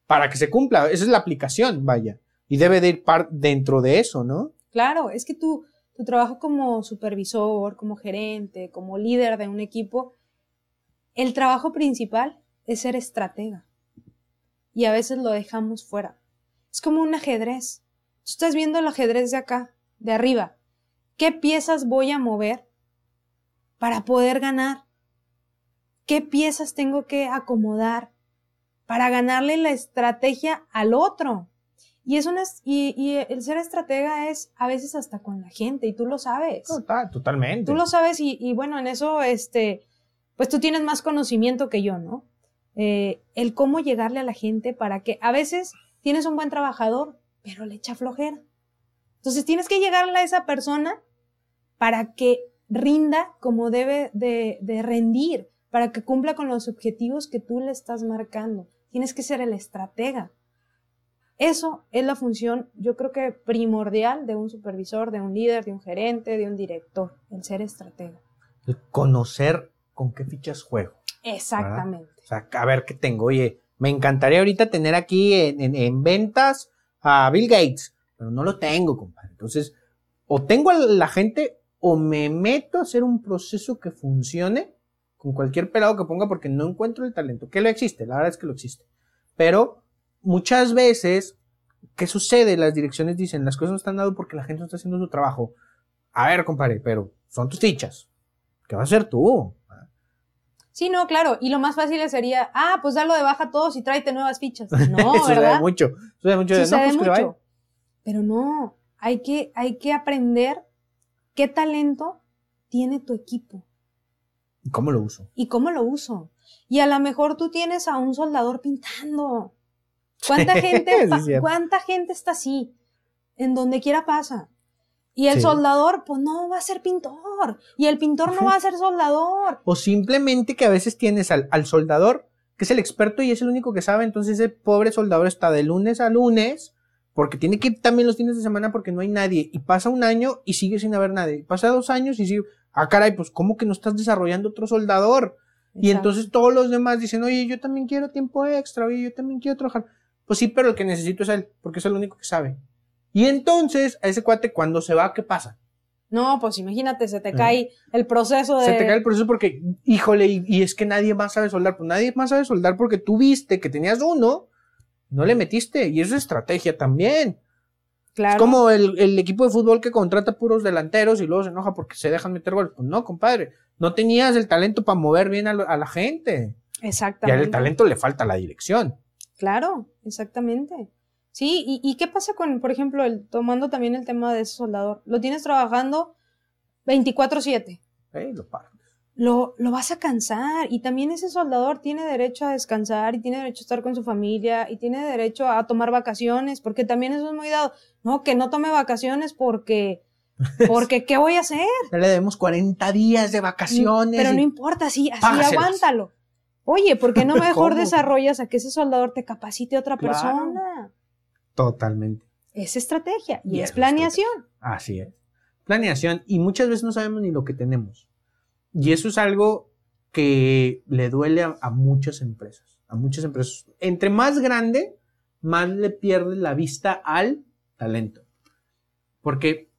para que se cumpla. Esa es la aplicación, vaya. Y debe de ir dentro de eso, ¿no? Claro, es que tu, tu trabajo como supervisor, como gerente, como líder de un equipo, el trabajo principal es ser estratega. Y a veces lo dejamos fuera. Es como un ajedrez. Tú estás viendo el ajedrez de acá, de arriba. ¿Qué piezas voy a mover para poder ganar? ¿Qué piezas tengo que acomodar para ganarle la estrategia al otro? Y, es una, y, el ser estratega es a veces hasta con la gente, y tú lo sabes. Total, totalmente. Tú lo sabes, y, y, bueno, en eso, este, pues tú tienes más conocimiento que yo, ¿no? Eh, el cómo llegarle a la gente para que a veces tienes un buen trabajador, pero le echa flojera. Entonces tienes que llegarle a esa persona para que rinda como debe de, rendir, para que cumpla con los objetivos que tú le estás marcando. Tienes que ser el estratega. Eso es la función, yo creo que primordial de un supervisor, de un líder, de un gerente, de un director, el ser estratega. El conocer con qué fichas juego. Exactamente. O sea, a ver qué tengo. Oye, me encantaría ahorita tener aquí en ventas a Bill Gates, pero no lo tengo, compadre. Entonces, o tengo a la gente o me meto a hacer un proceso que funcione con cualquier pelado que ponga porque no encuentro el talento, que lo existe, la verdad es que lo existe. Pero muchas veces, ¿qué sucede? Las direcciones dicen, las cosas no están dando porque la gente no está haciendo su trabajo. A ver, compadre, pero son tus fichas. ¿Qué vas a hacer tú? Sí, no, claro. Y lo más fácil sería, ah, pues dalo de baja a todos y tráete nuevas fichas. No, ¿verdad? mucho. Sucede mucho. Sucede no, pues mucho. Pero no, hay que, hay que aprender qué talento tiene tu equipo. ¿Y cómo lo uso? ¿Y cómo lo uso? Y a lo mejor tú tienes a un soldador pintando. ¿Cuánta gente, ¿cuánta gente está así? En donde quiera pasa. Y el soldador, pues no va a ser pintor. Y el pintor no va a ser soldador. O simplemente que a veces tienes al, soldador, que es el experto y es el único que sabe, entonces ese pobre soldador está de lunes a lunes, porque tiene que ir también los fines de semana porque no hay nadie. Y pasa un año y sigue sin haber nadie. Pasa dos años y sigue, ah, caray, pues ¿cómo que no estás desarrollando otro soldador? Y entonces todos los demás dicen, oye, yo también quiero tiempo extra, oye, yo también quiero trabajar. Pues sí, pero el que necesito es él, porque es el único que sabe. Y entonces, a ese cuate, cuando se va, ¿qué pasa? No, pues imagínate, se te cae el proceso de. Se te cae el proceso porque, híjole, y, es que nadie más sabe soldar. Pues nadie más sabe soldar porque tú viste que tenías uno, no le metiste. Y eso es estrategia también. Claro. Es como el, equipo de fútbol que contrata puros delanteros y luego se enoja porque se dejan meter goles. Pues no, compadre. No tenías el talento para mover bien a, la gente. Exactamente. Y al talento le falta la dirección. Claro, exactamente. Sí, ¿Y, qué pasa con, por ejemplo, el, tomando también el tema de ese soldador? Lo tienes trabajando 24/7. lo Lo, lo vas a cansar y también ese soldador tiene derecho a descansar y tiene derecho a estar con su familia y tiene derecho a tomar vacaciones, porque también eso es muy dado. No, que no tome vacaciones porque, porque ¿qué voy a hacer? le debemos 40 días de vacaciones. Pero no importa, así, así aguántalo. Oye, ¿por qué no mejor desarrollas a que ese soldador te capacite a otra persona? Totalmente. Es estrategia y, es planeación. Así es. Planeación y muchas veces no sabemos ni lo que tenemos. Y eso es algo que le duele a, muchas empresas. A muchas empresas. Entre más grande, más le pierde la vista al talento. Porque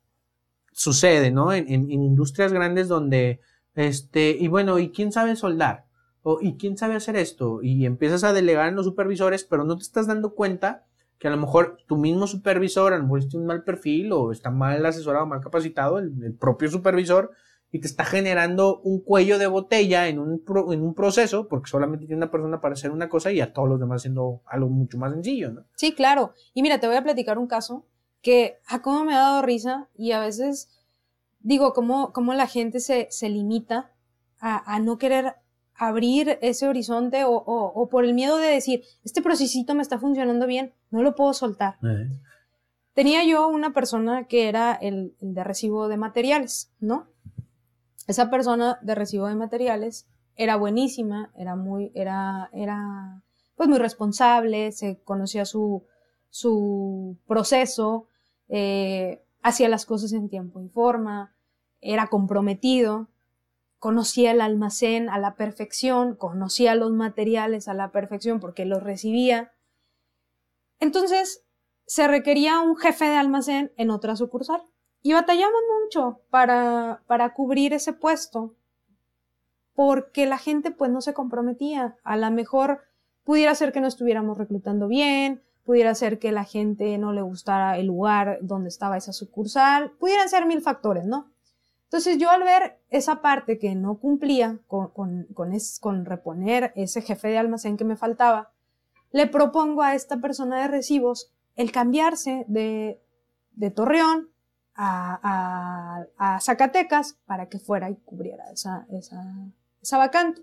sucede, ¿no? En, en, industrias grandes donde, este, y bueno, ¿y quién sabe soldar? O, ¿y quién sabe hacer esto? Y empiezas a delegar en los supervisores, pero no te estás dando cuenta que a lo mejor tu mismo supervisor, a lo mejor tiene un mal perfil o está mal asesorado, mal capacitado, el, propio supervisor, y te está generando un cuello de botella en un, en un proceso, porque solamente tiene una persona para hacer una cosa y a todos los demás haciendo algo mucho más sencillo, ¿no? Sí, claro. Y mira, te voy a platicar un caso que a ah, cómo me ha dado risa y a veces digo, cómo, la gente se, limita a, no querer abrir ese horizonte o, o, o, por el miedo de decir, este procesito me está funcionando bien, no lo puedo soltar. Eh. Tenía yo una persona que era el, el de recibo de materiales, ¿no? esa persona de recibo de materiales era buenísima, era muy, era, era, pues muy responsable, se conocía su, su proceso, eh, hacía las cosas en tiempo y forma, era comprometido, conocía el almacén a la perfección, conocía los materiales a la perfección porque los recibía. Entonces, se requería un jefe de almacén en otra sucursal. Y batallamos mucho para, para cubrir ese puesto porque la gente pues no se comprometía. A lo mejor pudiera ser que no estuviéramos reclutando bien, pudiera ser que la gente no le gustara el lugar donde estaba esa sucursal, pudieran ser mil factores, ¿no? Entonces yo al ver esa parte que no cumplía con, con, con, con reponer ese jefe de almacén que me faltaba, le propongo a esta persona de recibos el cambiarse de, de Torreón a, a, Zacatecas para que fuera y cubriera esa, esa, esa vacante.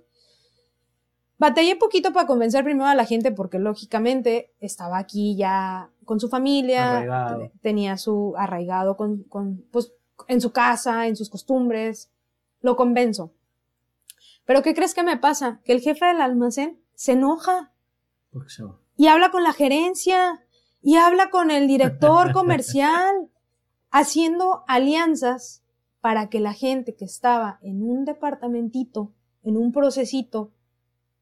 Batallé poquito para convencer primero a la gente porque lógicamente estaba aquí ya con su familia, tenía su arraigado con, con, pues, en su casa, en sus costumbres. Lo convenzo. Pero ¿qué crees que me pasa? Que el jefe del almacén se enoja. Y habla con la gerencia. Y habla con el director comercial haciendo alianzas para que la gente que estaba en un departamentito, en un procesito,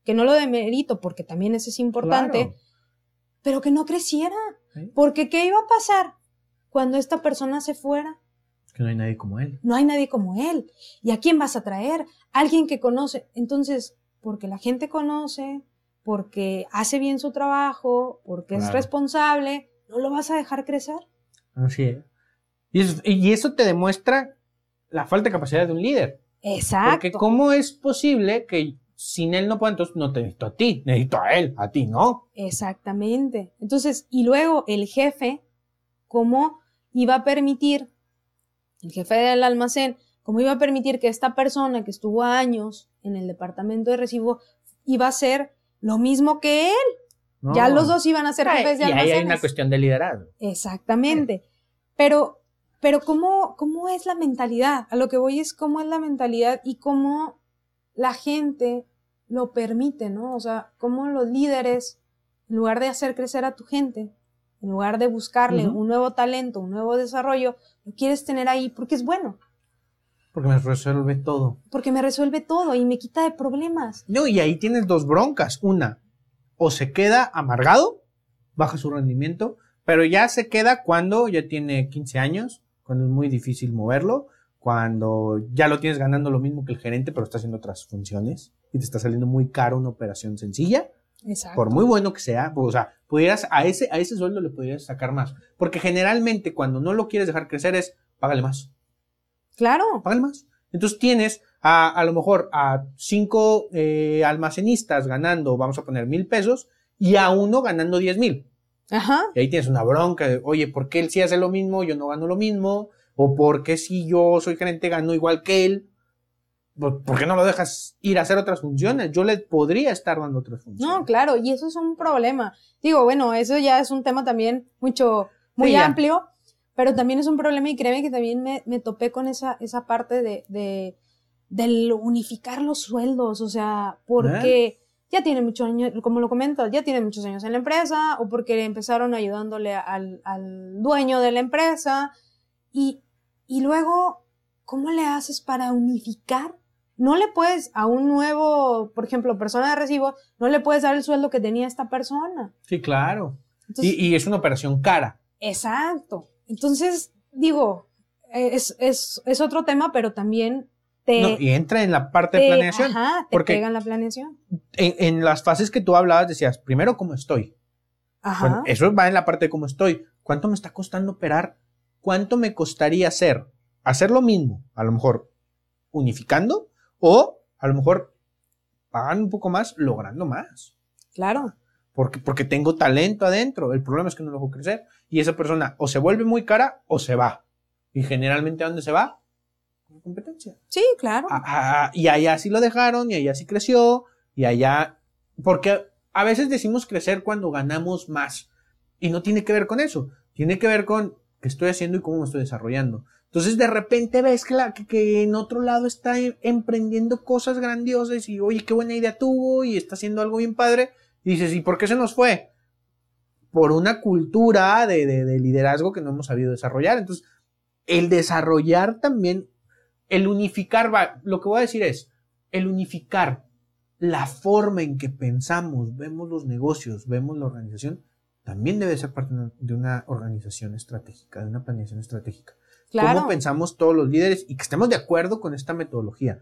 que no lo demerito porque también ese es importante, pero que no creciera. Porque ¿qué iba a pasar cuando esta persona se fuera? Que no hay nadie como él. No hay nadie como él. ¿Y a quién vas a traer? Alguien que conoce. Entonces, porque la gente conoce, porque hace bien su trabajo, porque es responsable, ¿no lo vas a dejar crecer? Así es. Y eso, te demuestra la falta de capacidad de un líder. Exacto. Porque ¿cómo es posible que sin él no pueda, entonces no te necesito a ti, necesito a él, a ti, ¿no? Exactamente. Entonces, y luego el jefe, ¿cómo iba a permitir, el jefe del almacén, cómo iba a permitir que esta persona que estuvo años en el departamento de recibo iba a hacer lo mismo que él? Ya los dos iban a ser jefes de almacén. Y ahí hay una cuestión de liderazgo. Exactamente. Pero pero ¿cómo, ¿cómo es la mentalidad? A lo que voy es cómo es la mentalidad y cómo la gente lo permite, ¿no? O sea, cómo los líderes, en lugar de hacer crecer a tu gente, en lugar de buscarle un nuevo talento, un nuevo desarrollo, lo quieres tener ahí porque es bueno. Porque me resuelve todo. Porque me resuelve todo y me quita de problemas. No, y ahí tienes dos broncas. Una, o se queda amargado, baja su rendimiento, pero ya se queda cuando ya tiene 15 años, cuando es muy difícil moverlo, cuando ya lo tienes ganando lo mismo que el gerente, pero está haciendo otras funciones y te está saliendo muy caro una operación sencilla. Exacto. Por muy bueno que sea, o sea, pudieras, a ese, a ese sueldo le podrías sacar más. Porque generalmente cuando no lo quieres dejar crecer es, págale más. Claro. Págale más. Entonces tienes a, a lo mejor a cinco eh, almacenistas ganando, vamos a poner mil pesos, y a uno ganando diez mil. Ajá. Y ahí tienes una bronca de, oye, ¿por qué él sí hace lo mismo, yo no gano lo mismo? ¿O por qué si yo soy gerente gano igual que él? ¿Por qué no lo dejas ir a hacer otras funciones? Yo le podría estar dando otras funciones. No, claro, y eso es un problema. Digo, bueno, eso ya es un tema también mucho, muy amplio, pero también es un problema y créeme que también me, me topé con esa, esa parte de, de, del unificar los sueldos, o sea, porque... ¿Eh? ya tiene muchos años, como lo comento, ya tiene muchos años en la empresa o porque empezaron ayudándole al, al dueño de la empresa y, y luego, ¿cómo le haces para unificar? No le puedes a un nuevo, por ejemplo, persona de recibo, no le puedes dar el sueldo que tenía esta persona. Sí, claro. y, y, es una operación cara. Exacto. Entonces, digo, es, es, es otro tema, pero también y entra en la parte de planeación. Ajá, te porque pega en la planeación. En, las fases que tú hablabas decías, primero, ¿cómo estoy? Ajá. eso va en la parte de cómo estoy. ¿Cuánto me está costando operar? ¿Cuánto me costaría hacer? Hacer lo mismo, a lo mejor, unificando o a lo mejor pagan un poco más logrando más. Claro. Porque, porque tengo talento adentro. El problema es que no lo dejo crecer. Y esa persona o se vuelve muy cara o se va. Y generalmente, ¿a dónde se va? Con competencia. Sí, claro. Ah, ah, y allá sí lo dejaron, y allá sí creció, y allá. Porque a veces decimos crecer cuando ganamos más. Y no tiene que ver con eso. Tiene que ver con qué estoy haciendo y cómo me estoy desarrollando. Entonces de repente ves que, la, que, en otro lado está em, emprendiendo cosas grandiosas y oye, qué buena idea tuvo y está haciendo algo bien padre. Y dices, ¿y por qué se nos fue? Por una cultura de, de liderazgo que no hemos sabido desarrollar. Entonces, el desarrollar también, el unificar, va, lo que voy a decir es, el unificar la forma en que pensamos, vemos los negocios, vemos la organización, también debe ser parte de una organización estratégica, de una planeación estratégica. Cómo pensamos todos los líderes y que estemos de acuerdo con esta metodología.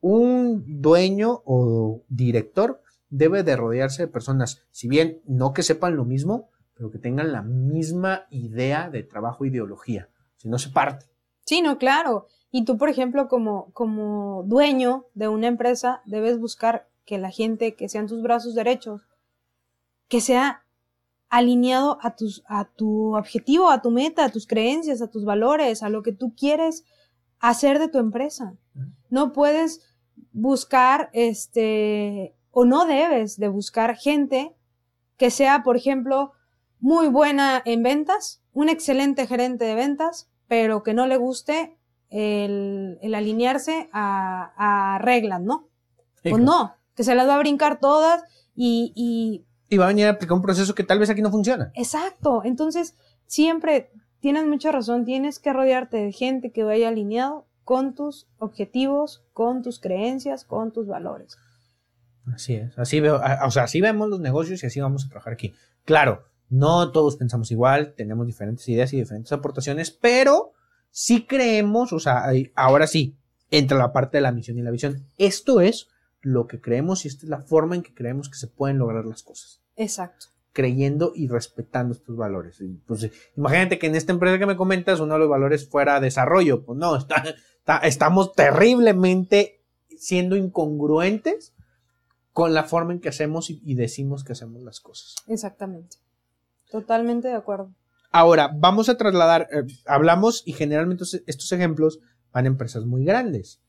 Un dueño o director debe de rodearse de personas, si bien no que sepan lo mismo, pero que tengan la misma idea de trabajo ideología, si no se parte. Sí, no, claro. Y tú, por ejemplo, como, como dueño de una empresa, debes buscar que la gente que sean tus brazos derechos, que sea alineado a, tus, a tu objetivo, a tu meta, a tus creencias, a tus valores, a lo que tú quieres hacer de tu empresa. No puedes buscar, este, o no debes de buscar gente que sea, por ejemplo, muy buena en ventas, un excelente gerente de ventas, pero que no le guste el, alinearse a, reglas, ¿no? pues no, que se las va a brincar todas y y va a venir a aplicar un proceso que tal vez aquí no funciona. Exacto. Entonces, siempre tienes mucha razón, tienes que rodearte de gente que vaya alineado con tus objetivos, con tus creencias, con tus valores. Así es, así veo, o sea, así vemos los negocios y así vamos a trabajar aquí. Claro, no todos pensamos igual, tenemos diferentes ideas y diferentes aportaciones, pero sí creemos, o sea, ahora sí, entra la parte de la misión y la visión. Esto es lo que creemos y esta es la forma en que creemos que se pueden lograr las cosas. Exacto. Creyendo y respetando estos valores. Pues, imagínate que en esta empresa que me comentas, uno de los valores fuera desarrollo. Pues no, estamos terriblemente siendo incongruentes con la forma en que hacemos y, decimos que hacemos las cosas. Exactamente. Totalmente de acuerdo. Ahora, vamos a trasladar, eh, hablamos y generalmente estos ejemplos van a empresas muy grandes.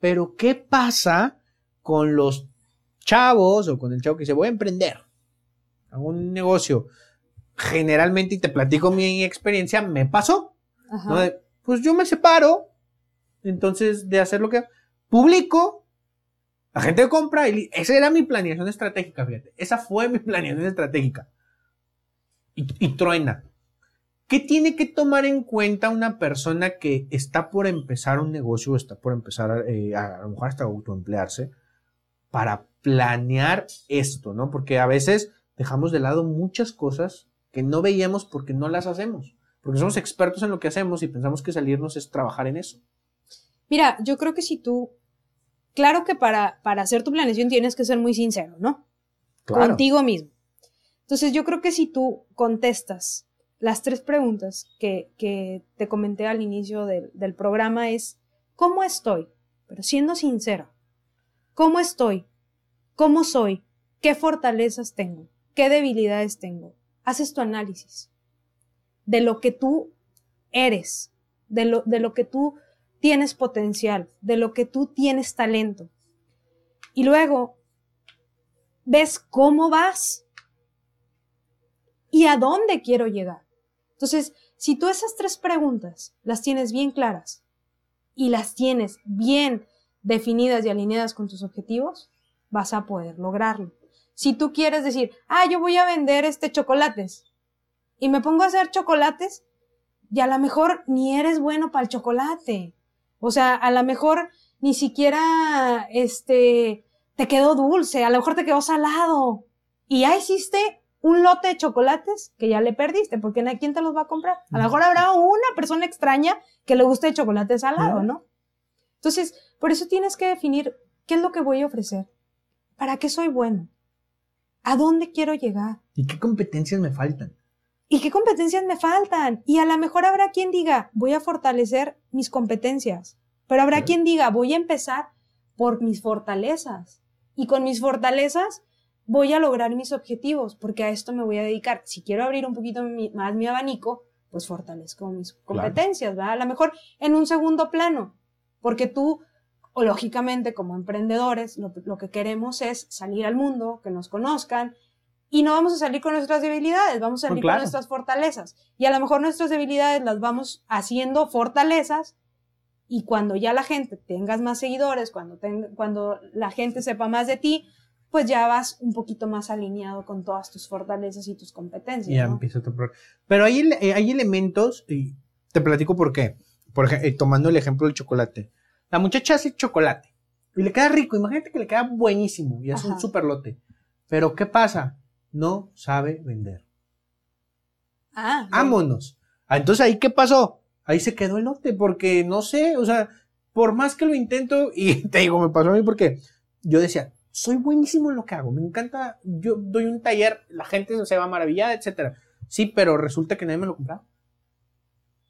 Pero, ¿qué pasa con los chavos o con el chavo que dice, voy a emprender a un negocio, generalmente, y te platico mi experiencia, me pasó. pues yo me separo, entonces, de hacer lo que publico, la gente compra, y esa era mi planeación estratégica, fíjate, esa fue mi planeación estratégica. Y, truena. ¿Qué tiene que tomar en cuenta una persona que está por empezar un negocio o está por empezar eh, a, a lo mejor hasta autoemplearse? Para planear esto, ¿no? Porque a veces dejamos de lado muchas cosas que no veíamos porque no las hacemos, porque somos expertos en lo que hacemos y pensamos que salirnos es trabajar en eso. Mira, yo creo que si tú, claro que para, para hacer tu planeación tienes que ser muy sincero, ¿no? Contigo mismo. Entonces yo creo que si tú contestas las tres preguntas que, que te comenté al inicio del, del programa es, ¿cómo estoy? Pero siendo sincero. ¿Cómo estoy? ¿Cómo soy? ¿Qué fortalezas tengo? ¿Qué debilidades tengo? Haces tu análisis de lo que tú eres, de lo, de lo que tú tienes potencial, de lo que tú tienes talento. Y luego ves cómo vas y a dónde quiero llegar. Entonces, si tú esas tres preguntas las tienes bien claras y las tienes bien definidas y alineadas con tus objetivos, vas a poder lograrlo. Si tú quieres decir, ah, yo voy a vender este chocolates y me pongo a hacer chocolates y a lo mejor ni eres bueno para el chocolate. O sea, a lo mejor ni siquiera este te quedó dulce, a lo mejor te quedó salado y ya hiciste un lote de chocolates que ya le perdiste, porque ¿a quién te los va a comprar? A lo mejor habrá una persona extraña que le guste el chocolate salado, ¿no? Entonces, por eso tienes que definir qué es lo que voy a ofrecer, para qué soy bueno, a dónde quiero llegar. ¿Y qué competencias me faltan? ¿Y qué competencias me faltan? Y a lo mejor habrá quien diga, voy a fortalecer mis competencias, Pero habrá quien diga, voy a empezar por mis fortalezas. Y con mis fortalezas voy a lograr mis objetivos, porque a esto me voy a dedicar. Si quiero abrir un poquito más mi abanico, pues fortalezco mis competencias, ¿verdad? A lo mejor en un segundo plano, porque tú, o lógicamente como emprendedores, lo, que queremos es salir al mundo, que nos conozcan, y no vamos a salir con nuestras debilidades, vamos a salir con nuestras fortalezas. Y a lo mejor nuestras debilidades las vamos haciendo fortalezas y cuando ya la gente tengas más seguidores, cuando, cuando la gente sepa más de ti, pues ya vas un poquito más alineado con todas tus fortalezas y tus competencias. Ya empieza tu Pero hay, eh, hay elementos, y te platico por qué. Por ejemplo, eh, tomando el ejemplo del chocolate. La muchacha hace chocolate y le queda rico. Imagínate que le queda buenísimo y hace un super lote. Pero ¿qué pasa? No sabe vender. Ah. Vámonos. Ah, entonces ahí, ¿qué pasó? Ahí se quedó el lote porque no sé, o sea, por más que lo intento, y te digo, me pasó a mí porque yo decía, soy buenísimo en lo que hago, me encanta, yo doy un taller, la gente se va maravillada, etcétera. Sí, pero resulta que nadie me lo compraba.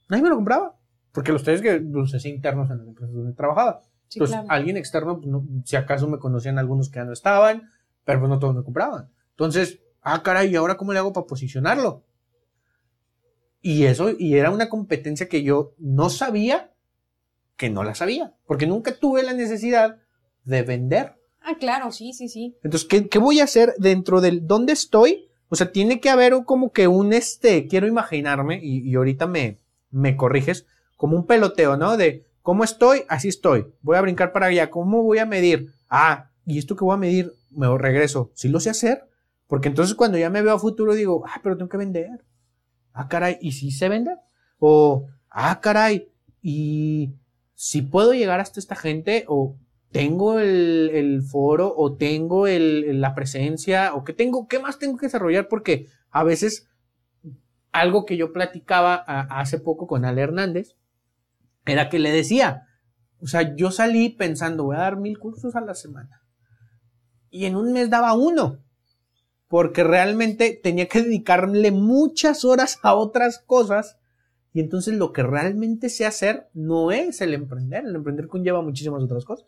Nadie me lo compraba, porque los talleres que los hacía internos en la empresa donde trabajaba. Entonces, alguien externo, pues, si acaso me conocían algunos que ya no estaban, pero pues no todos me compraban. Entonces, ah, caray, ¿y ahora cómo le hago para posicionarlo? Y eso, y era una competencia que yo no sabía que no la sabía, porque nunca tuve la necesidad de vender. Ah, claro, sí, sí, sí. Entonces, ¿qué, voy a hacer dentro del dónde estoy? O sea, tiene que haber como que un este, quiero imaginarme, y, ahorita me, me corriges, como un peloteo, ¿no? De cómo estoy, así estoy. Voy a brincar para allá. ¿Cómo voy a medir? Ah, y esto que voy a medir, me regreso. ¿Sí lo sé hacer? Porque entonces cuando ya me veo a futuro digo, ah, pero tengo que vender. Ah, caray, ¿y si se vende? O, ah, caray, ¿y si puedo llegar hasta esta gente? O, tengo el, foro o tengo la presencia o qué tengo, qué más tengo que desarrollar porque a veces algo que yo platicaba hace poco con Ale Hernández era que le decía, o sea, yo salí pensando, voy a dar mil cursos a la semana y en un mes daba uno porque realmente tenía que dedicarle muchas horas a otras cosas y entonces lo que realmente sé hacer no es el emprender, el emprender conlleva muchísimas otras cosas.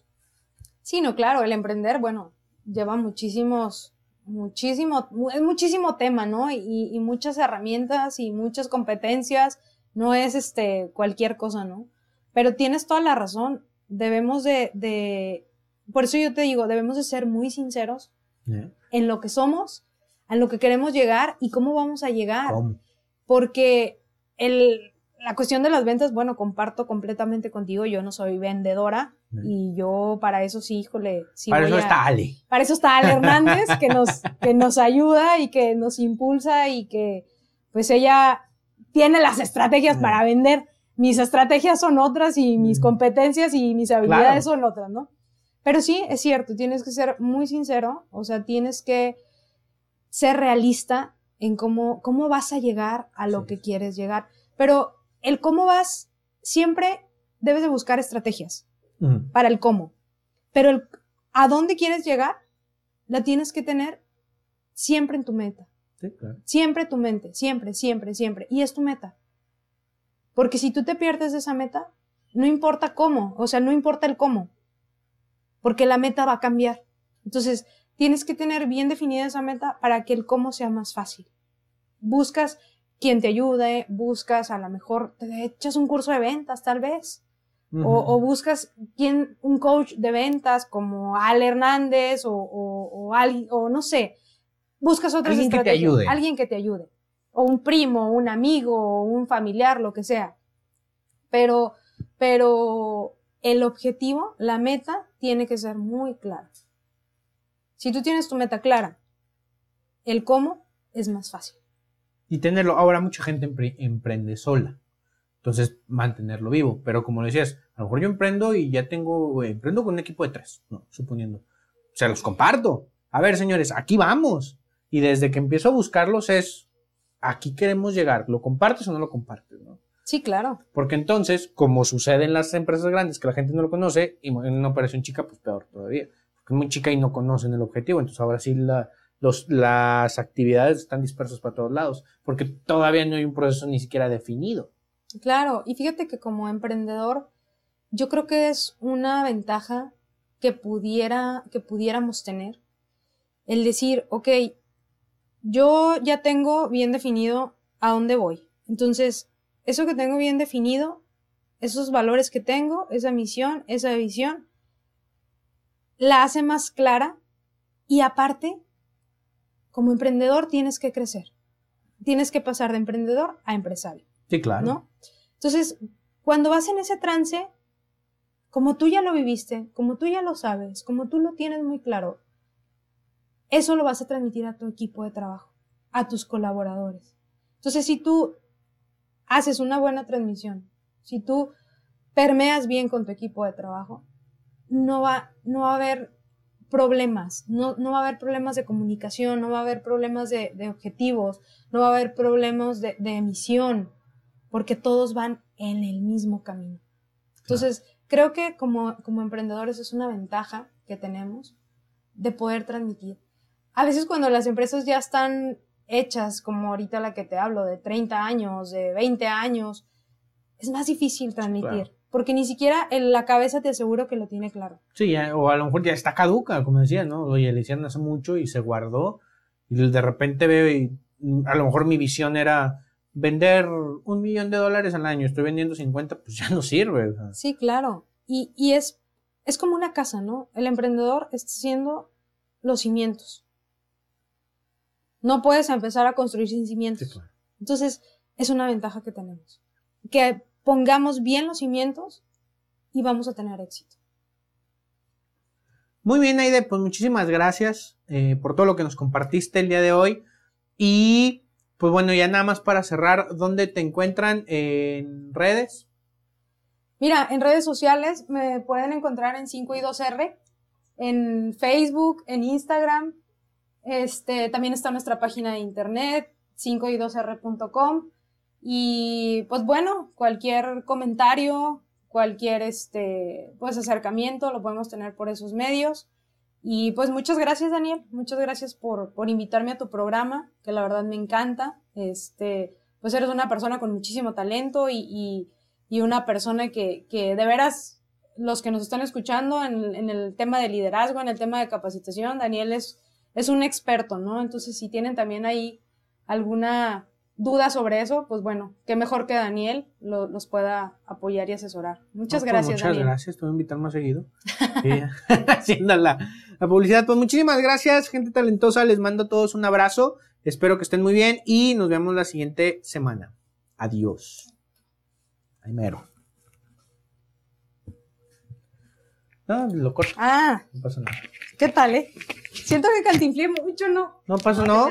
Sí, no, claro, el emprender, bueno, lleva muchísimos, muchísimo, es muchísimo tema, ¿no? Y, muchas herramientas y muchas competencias, no es este cualquier cosa, ¿no? Pero tienes toda la razón, debemos de, de por eso yo te digo, debemos de ser muy sinceros en lo que somos, en lo que queremos llegar y cómo vamos a llegar. Porque el, la cuestión de las ventas, bueno, comparto completamente contigo, yo no soy vendedora, y yo para eso sí, híjole. Sí para eso está Ale. Para eso está Ale Hernández, que nos, que nos ayuda y que nos impulsa y que pues ella tiene las estrategias para vender. Mis estrategias son otras y mis competencias y mis habilidades son otras, ¿no? Pero sí, es cierto, tienes que ser muy sincero, o sea, tienes que ser realista en cómo, cómo vas a llegar a lo que quieres llegar. Pero el cómo vas, siempre debes de buscar estrategias para el cómo. Pero el a dónde quieres llegar, la tienes que tener siempre en tu meta. Siempre tu mente, siempre, siempre, siempre. Y es tu meta. Porque si tú te pierdes de esa meta, no importa cómo, o sea, no importa el cómo, porque la meta va a cambiar. Entonces, tienes que tener bien definida esa meta para que el cómo sea más fácil. Buscas quien te ayude, buscas a lo mejor, te echas un curso de ventas tal vez, o, buscas quien, un coach de ventas como Al Hernández o, o, o, no sé, buscas otras alguien que te ayude. Alguien que te ayude. O un primo, un amigo, un familiar, lo que sea. Pero, pero el objetivo, la meta, tiene que ser muy clara. Si tú tienes tu meta clara, el cómo es más fácil. Y tenerlo, ahora mucha gente emprende sola. Entonces, mantenerlo vivo. Pero como decías, a lo mejor yo emprendo y ya tengo, eh, emprendo con un equipo de tres, ¿no? suponiendo. O sea, los comparto. A ver, señores, aquí vamos. Y desde que empiezo a buscarlos es, aquí queremos llegar. ¿Lo compartes o no lo compartes? ¿no? Sí, claro. Porque entonces, como sucede en las empresas grandes, que la gente no lo conoce, y en una operación chica, pues peor todavía. Porque es muy chica y no conocen el objetivo. Entonces, ahora sí la, los, las actividades están dispersas para todos lados, porque todavía no hay un proceso ni siquiera definido. Claro, y fíjate que como emprendedor, yo creo que es una ventaja que pudiera, que pudiéramos tener. El decir, ok, yo ya tengo bien definido a dónde voy. Entonces, eso que tengo bien definido, esos valores que tengo, esa misión, esa visión, la hace más clara y aparte, como emprendedor tienes que crecer. Tienes que pasar de emprendedor a empresario. Sí, claro. ¿No? Entonces, cuando vas en ese trance, como tú ya lo viviste, como tú ya lo sabes, como tú lo tienes muy claro, eso lo vas a transmitir a tu equipo de trabajo, a tus colaboradores. Entonces, si tú haces una buena transmisión, si tú permeas bien con tu equipo de trabajo, no va, no va a haber problemas, no, no va a haber problemas de comunicación, no va a haber problemas de, objetivos, no va a haber problemas de, emisión, porque todos van en el mismo camino. Entonces, creo que como, como emprendedores es una ventaja que tenemos de poder transmitir. A veces cuando las empresas ya están hechas, como ahorita la que te hablo, de 30 años, de 20 años, es más difícil transmitir. Porque ni siquiera en la cabeza te aseguro que lo tiene claro. Sí, o a lo mejor ya está caduca, como decía, ¿no? Oye, le hicieron hace mucho y se guardó. Y de repente veo y a lo mejor mi visión era vender un millón de dólares al año, estoy vendiendo 50, pues ya no sirve. Sí, claro. Y, y es, es como una casa, ¿no? El emprendedor está haciendo los cimientos. No puedes empezar a construir sin cimientos. Entonces, es una ventaja que tenemos. Que pongamos bien los cimientos y vamos a tener éxito. Muy bien, Aide, pues muchísimas gracias eh, por todo lo que nos compartiste el día de hoy. Y pues bueno, ya nada más para cerrar, ¿dónde te encuentran en redes? Mira, en redes sociales me pueden encontrar en 5 y 2R, en Facebook, en Instagram, este, también está nuestra página de internet, 5y2r.com. Y pues bueno, cualquier comentario, cualquier este, pues acercamiento lo podemos tener por esos medios. Y pues muchas gracias, Daniel. Muchas gracias por, por invitarme a tu programa, que la verdad me encanta. Este, pues eres una persona con muchísimo talento y, y, y una persona que, que, de veras, los que nos están escuchando en, en, el tema de liderazgo, en el tema de capacitación, Daniel es es un experto, ¿no? Entonces, si tienen también ahí alguna duda sobre eso, pues bueno, qué mejor que Daniel los pueda apoyar y asesorar. Muchas pues gracias, muchas gracias, te voy a invitar más seguido. haciendo la, publicidad. Pues muchísimas gracias, gente talentosa. Les mando a todos un abrazo. Espero que estén muy bien y nos vemos la siguiente semana. Adiós. Ay, mero. No, lo corto. Ah. No pasa nada. ¿Qué tal, eh? Siento que cantinflé mucho, ¿no? No pasa, no.